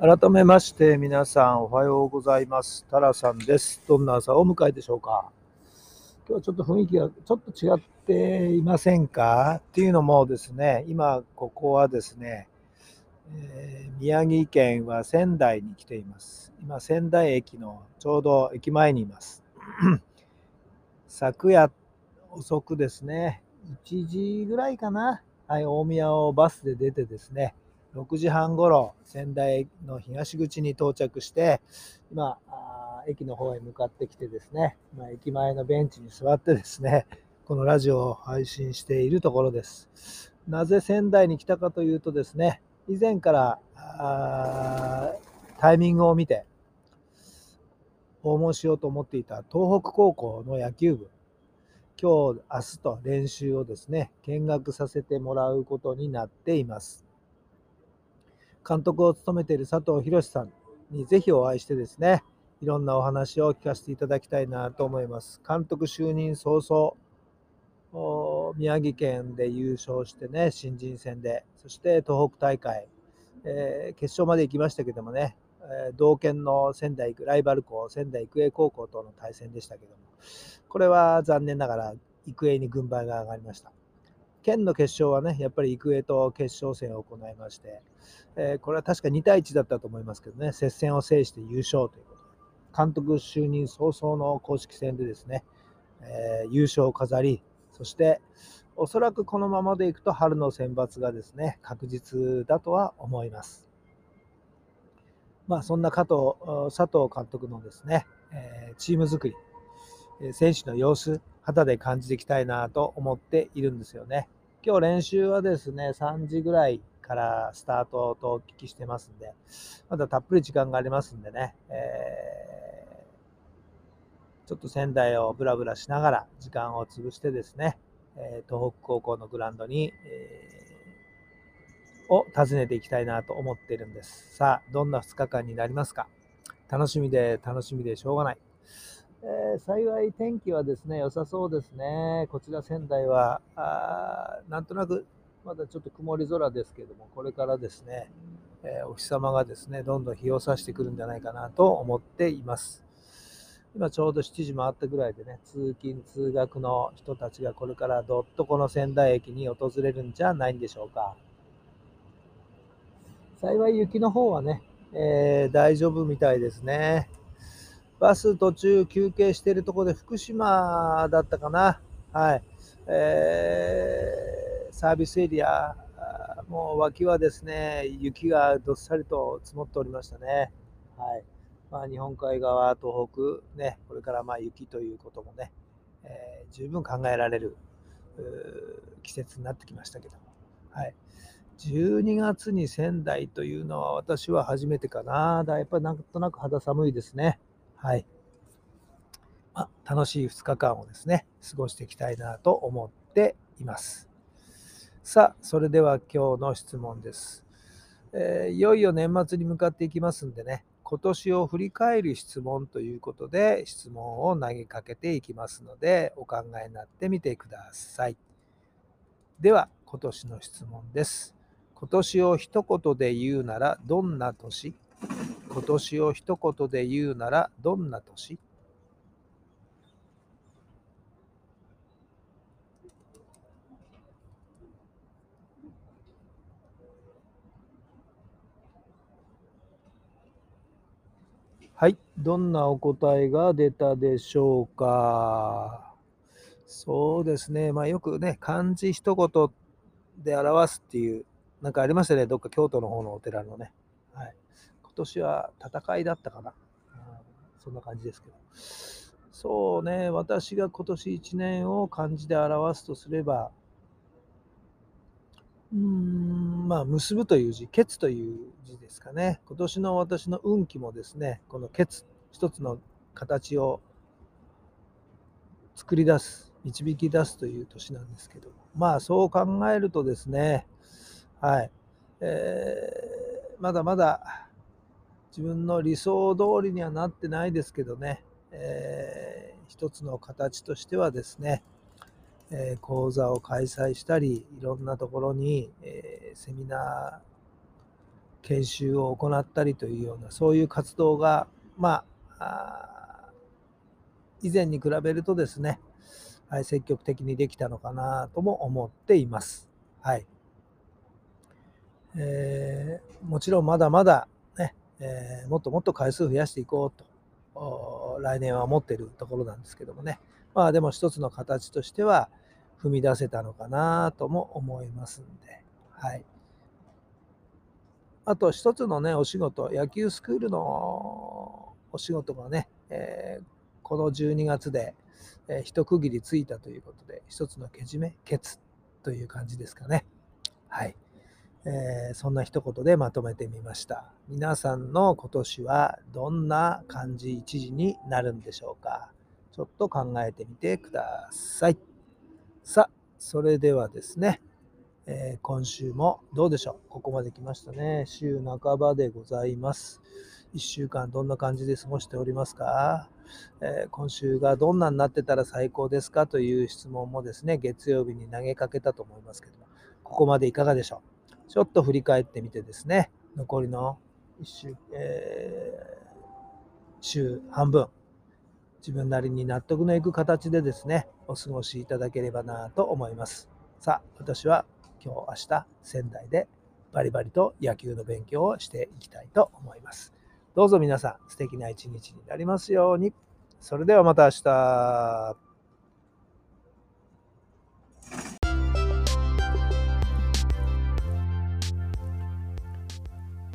改めまして皆さんおはようございます。タラさんです。どんな朝をお迎えでしょうか？今日はちょっと雰囲気がちょっと違っていませんか？っていうのもですね、今ここはですね、えー宮城県は仙台に来ています。今仙台駅のちょうど駅前にいます。昨夜遅くですね、1時ぐらいかな、はい、大宮をバスで出てですね、6時半ごろ仙台の東口に到着して今あ駅の方へ向かってきてですね、まあ、駅前のベンチに座ってですねこのラジオを配信しているところです。なぜ仙台に来たかというとですね以前からあータイミングを見て訪問しようと思っていた東北高校の野球部今日明日と練習をですね見学させてもらうことになっています。監督を務めている佐藤博さんにぜひお会いしてですね、いろんなお話を聞かせていただきたいなと思います。監督就任早々、宮城県で優勝してね、新人戦で、そして東北大会、えー決勝まで行きましたけどもね、えー同県の仙台育ライバル校、仙台育英高校との対戦でしたけども、これは残念ながら育英に軍配が上がりました。県の決勝はね、やっぱり育英と決勝戦を行いまして、えーこれは確か2対1だったと思いますけどね、接戦を制して優勝ということで、監督就任早々の公式戦でですね、えー優勝を飾り、そしておそらくこのままでいくと春の選抜がですね、確実だとは思います。まあ、そんな加藤佐藤監督のですね、えーチーム作り、選手の様子、肌で感じていきたいなと思っているんですよね。今日練習はですね、3時ぐらいからスタートとお聞きしてますんで、まだたっぷり時間がありますんでね、えーちょっと仙台をブラブラしながら時間を潰してですね、え東北高校のグラウンドに、えーを訪ねていきたいなと思っているんです。さあ、どんな2日間になりますか？楽しみで楽しみでしょうがない。えー幸い天気はですね、良さそうですね。こちら仙台は、あなんとなくまだちょっと曇り空ですけども、これからですね、えーお日様がですね、どんどん日を差してくるんじゃないかなと思っています。今ちょうど7時回ったぐらいでね、通勤・通学の人たちがこれからどっとこの仙台駅に訪れるんじゃないんでしょうか。幸い雪の方はね、えー大丈夫みたいですね。バス途中休憩しているところで福島だったかな。はい。えーサービスエリア、もう脇はですね、雪がどっさりと積もっておりましたね。はい。まあ、日本海側、東北、ね、これからまあ雪ということもね、えー十分考えられる季節になってきましたけども。はい。12月に仙台というのは私は初めてかな。だやっぱりなんとなく肌寒いですね。はい。まあ、楽しい2日間をですね、過ごしていきたいなと思っています。さあ、それでは今日の質問です。えーいよいよ年末に向かっていきますんでね、今年を振り返る質問ということで質問を投げかけていきますので、お考えになってみてください。では、今年の質問です。今年を一言で言うならどんな年？今年を一言で言うならどんな年？はい、どんなお答えが出たでしょうか？そうですね、まあよくね、漢字一言で表すっていう、なんかありましたね、どっか京都の方のお寺のね。はい、今年は戦いだったかな。そんな感じですけど。そうね、私が今年1年を漢字で表すとすれば、うーん、まあ、結ぶという字、結という字ですかね。今年の私の運気もですね、この結、一つの形を作り出す導き出すという年なんですけどまあそう考えるとですねはい、えー、まだまだ自分の理想通りにはなってないですけどね、えー、一つの形としてはですね、えー、講座を開催したりいろんなところに、えー、セミナー研修を行ったりというようなそういう活動がまあ以前に比べるとですね、はい、積極的にできたのかなとも思っています。はいえー、もちろんまだまだえー、もっともっと回数増やしていこうと来年は思ってるところなんですけどもね。まあでも一つの形としては踏み出せたのかなとも思いますんで。はい。あと一つのねお仕事野球スクールのお仕事がね、えー、この12月で、えー、一区切りついたということで一つのけじめケツという感じですかね。はい。えー、そんな一言でまとめてみました。皆さんの今年はどんな漢字一字になるんでしょうか？ちょっと考えてみてください。さあ、それではですね、えー、今週もどうでしょう？ここまで来ましたね。週半ばでございます。1週間どんな感じで過ごしておりますか、えー、今週がどんなになってたら最高ですか？という質問もですね、月曜日に投げかけたと思いますけども、ここまでいかがでしょう？ちょっと振り返ってみてですね、残りの1週、えー、週半分、自分なりに納得のいく形でですね、お過ごしいただければなと思います。さあ、私は今日、明日、仙台でバリバリと野球の勉強をしていきたいと思います。どうぞ皆さん、素敵な一日になりますように。それではまた明日。